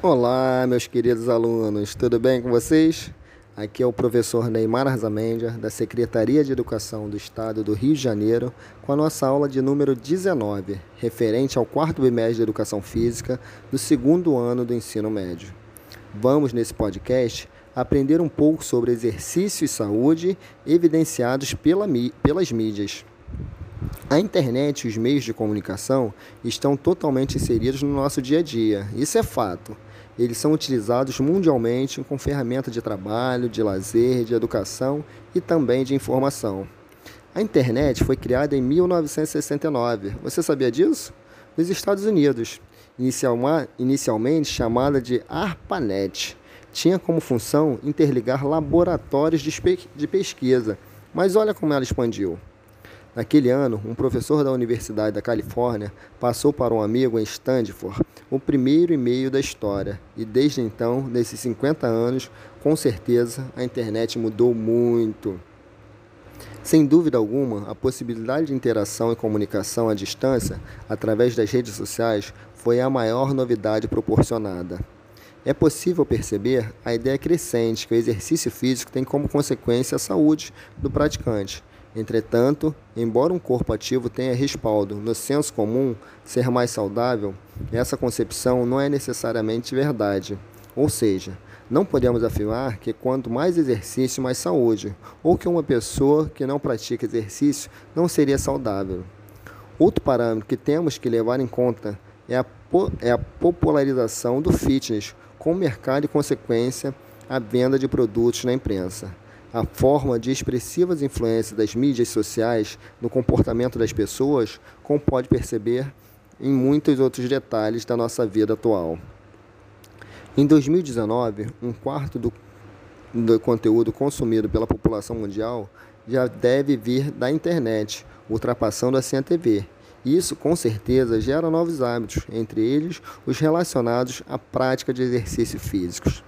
Olá, meus queridos alunos, tudo bem com vocês? Aqui é o professor Neymar Arzamendia, da Secretaria de Educação do Estado do Rio de Janeiro, com a nossa aula de número 19, referente ao quarto bimestre de Educação Física do segundo ano do ensino médio. Vamos, nesse podcast, aprender um pouco sobre exercício e saúde evidenciados pela, pelas mídias. A internet e os meios de comunicação estão totalmente inseridos no nosso dia a dia, isso é fato. Eles são utilizados mundialmente como ferramenta de trabalho, de lazer, de educação e também de informação. A internet foi criada em 1969. Você sabia disso? Nos Estados Unidos, inicialmente chamada de ARPANET. Tinha como função interligar laboratórios de pesquisa, mas olha como ela expandiu. Naquele ano, um professor da Universidade da Califórnia passou para um amigo em Stanford o primeiro e-mail da história, e desde então, nesses 50 anos, com certeza a internet mudou muito. Sem dúvida alguma, a possibilidade de interação e comunicação à distância através das redes sociais foi a maior novidade proporcionada. É possível perceber a ideia crescente que o exercício físico tem como consequência a saúde do praticante Entretanto, embora um corpo ativo tenha respaldo no senso comum ser mais saudável, essa concepção não é necessariamente verdade. Ou seja, não podemos afirmar que quanto mais exercício, mais saúde, ou que uma pessoa que não pratica exercício não seria saudável. Outro parâmetro que temos que levar em conta é a, é a popularização do fitness com mercado e, consequência, a venda de produtos na imprensa a forma de expressivas influências das mídias sociais no comportamento das pessoas, como pode perceber em muitos outros detalhes da nossa vida atual. Em 2019, um quarto do, do conteúdo consumido pela população mundial já deve vir da internet, ultrapassando a TV. Isso, com certeza, gera novos hábitos, entre eles os relacionados à prática de exercícios físicos.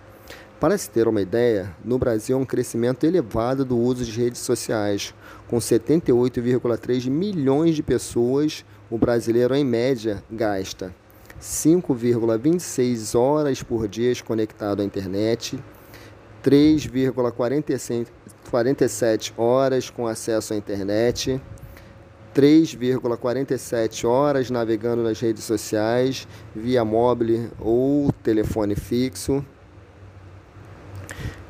Para se ter uma ideia, no Brasil há um crescimento elevado do uso de redes sociais, com 78,3 milhões de pessoas, o brasileiro em média gasta 5,26 horas por dia conectado à internet, 3,47 horas com acesso à internet, 3,47 horas navegando nas redes sociais via móvel ou telefone fixo.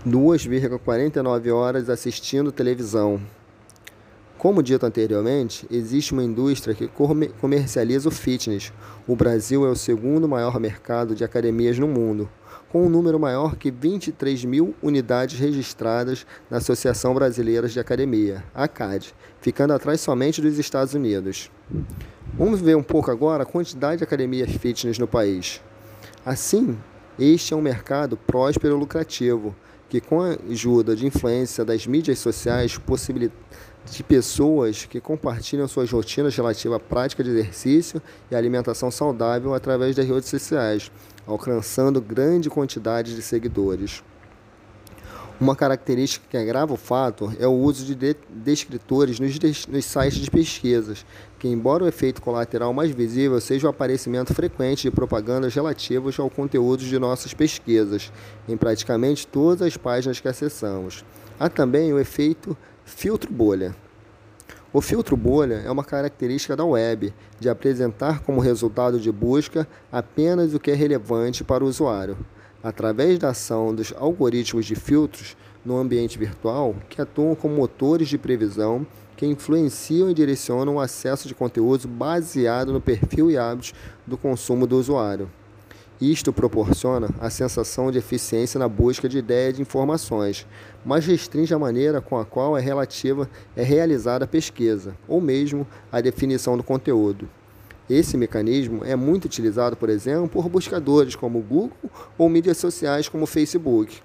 2,49 horas assistindo televisão. Como dito anteriormente, existe uma indústria que comercializa o fitness. O Brasil é o segundo maior mercado de academias no mundo, com um número maior que 23 mil unidades registradas na Associação Brasileira de Academia, ACAD, ficando atrás somente dos Estados Unidos. Vamos ver um pouco agora a quantidade de academias fitness no país. Assim, este é um mercado próspero e lucrativo que com a ajuda de influência das mídias sociais, de pessoas que compartilham suas rotinas relativas à prática de exercício e alimentação saudável através das redes sociais, alcançando grande quantidade de seguidores. Uma característica que agrava o fato é o uso de descritores nos, nos sites de pesquisas, que, embora o efeito colateral mais visível seja o aparecimento frequente de propagandas relativas ao conteúdo de nossas pesquisas, em praticamente todas as páginas que acessamos. Há também o efeito filtro bolha. O filtro bolha é uma característica da web, de apresentar como resultado de busca apenas o que é relevante para o usuário através da ação dos algoritmos de filtros no ambiente virtual, que atuam como motores de previsão que influenciam e direcionam o acesso de conteúdos baseado no perfil e hábitos do consumo do usuário. Isto proporciona a sensação de eficiência na busca de ideias de informações, mas restringe a maneira com a qual é relativa é realizada a pesquisa, ou mesmo a definição do conteúdo. Esse mecanismo é muito utilizado, por exemplo, por buscadores como Google ou mídias sociais como Facebook.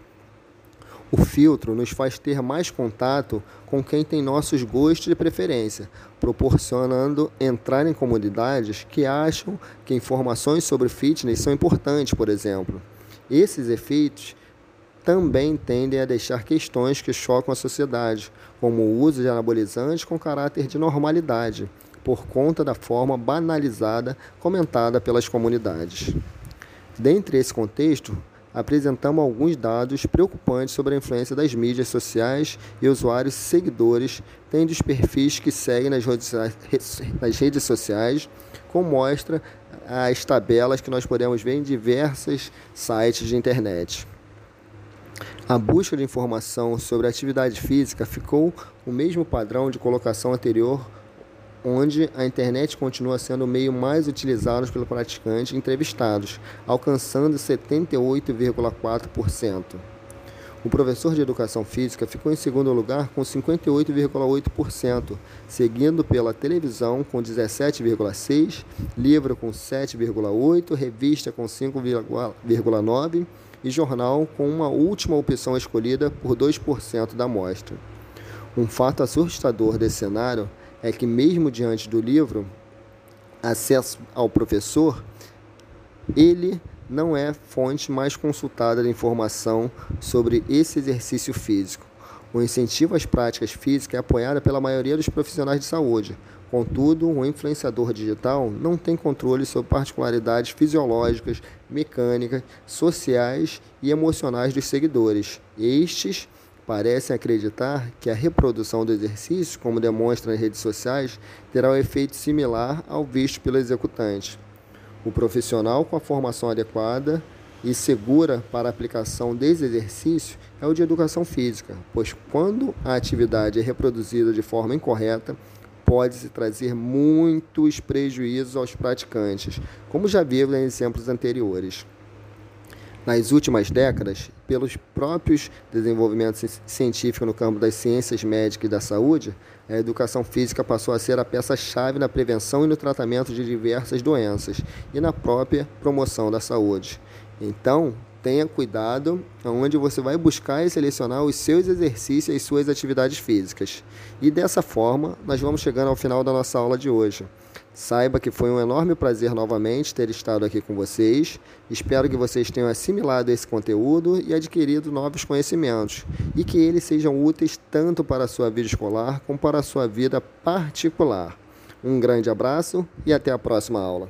O filtro nos faz ter mais contato com quem tem nossos gostos e preferência, proporcionando entrar em comunidades que acham que informações sobre fitness são importantes, por exemplo. Esses efeitos também tendem a deixar questões que chocam a sociedade, como o uso de anabolizantes com caráter de normalidade, por conta da forma banalizada comentada pelas comunidades. Dentre esse contexto, apresentamos alguns dados preocupantes sobre a influência das mídias sociais e usuários seguidores têm dos perfis que seguem nas redes sociais, como mostra as tabelas que nós podemos ver em diversos sites de internet. A busca de informação sobre atividade física ficou o mesmo padrão de colocação anterior onde a internet continua sendo o meio mais utilizado pelo praticante entrevistados, alcançando 78,4%. O professor de educação física ficou em segundo lugar com 58,8%, seguido pela televisão com 17,6%, livro com 7,8%, revista com 5,9% e jornal com uma última opção escolhida por 2% da amostra. Um fato assustador desse cenário é que, mesmo diante do livro, acesso ao professor, ele não é fonte mais consultada de informação sobre esse exercício físico. O incentivo às práticas físicas é apoiado pela maioria dos profissionais de saúde. Contudo, o influenciador digital não tem controle sobre particularidades fisiológicas, mecânicas, sociais e emocionais dos seguidores. Estes parecem acreditar que a reprodução do exercício, como demonstra nas redes sociais, terá um efeito similar ao visto pelo executante. O profissional com a formação adequada e segura para a aplicação desse exercício é o de educação física, pois quando a atividade é reproduzida de forma incorreta, pode-se trazer muitos prejuízos aos praticantes, como já vimos em exemplos anteriores. Nas últimas décadas, pelos próprios desenvolvimentos científicos no campo das ciências médicas e da saúde, a educação física passou a ser a peça-chave na prevenção e no tratamento de diversas doenças e na própria promoção da saúde. Então, tenha cuidado aonde você vai buscar e selecionar os seus exercícios e suas atividades físicas. E dessa forma, nós vamos chegando ao final da nossa aula de hoje. Saiba que foi um enorme prazer novamente ter estado aqui com vocês. Espero que vocês tenham assimilado esse conteúdo e adquirido novos conhecimentos e que eles sejam úteis tanto para a sua vida escolar como para a sua vida particular. Um grande abraço e até a próxima aula.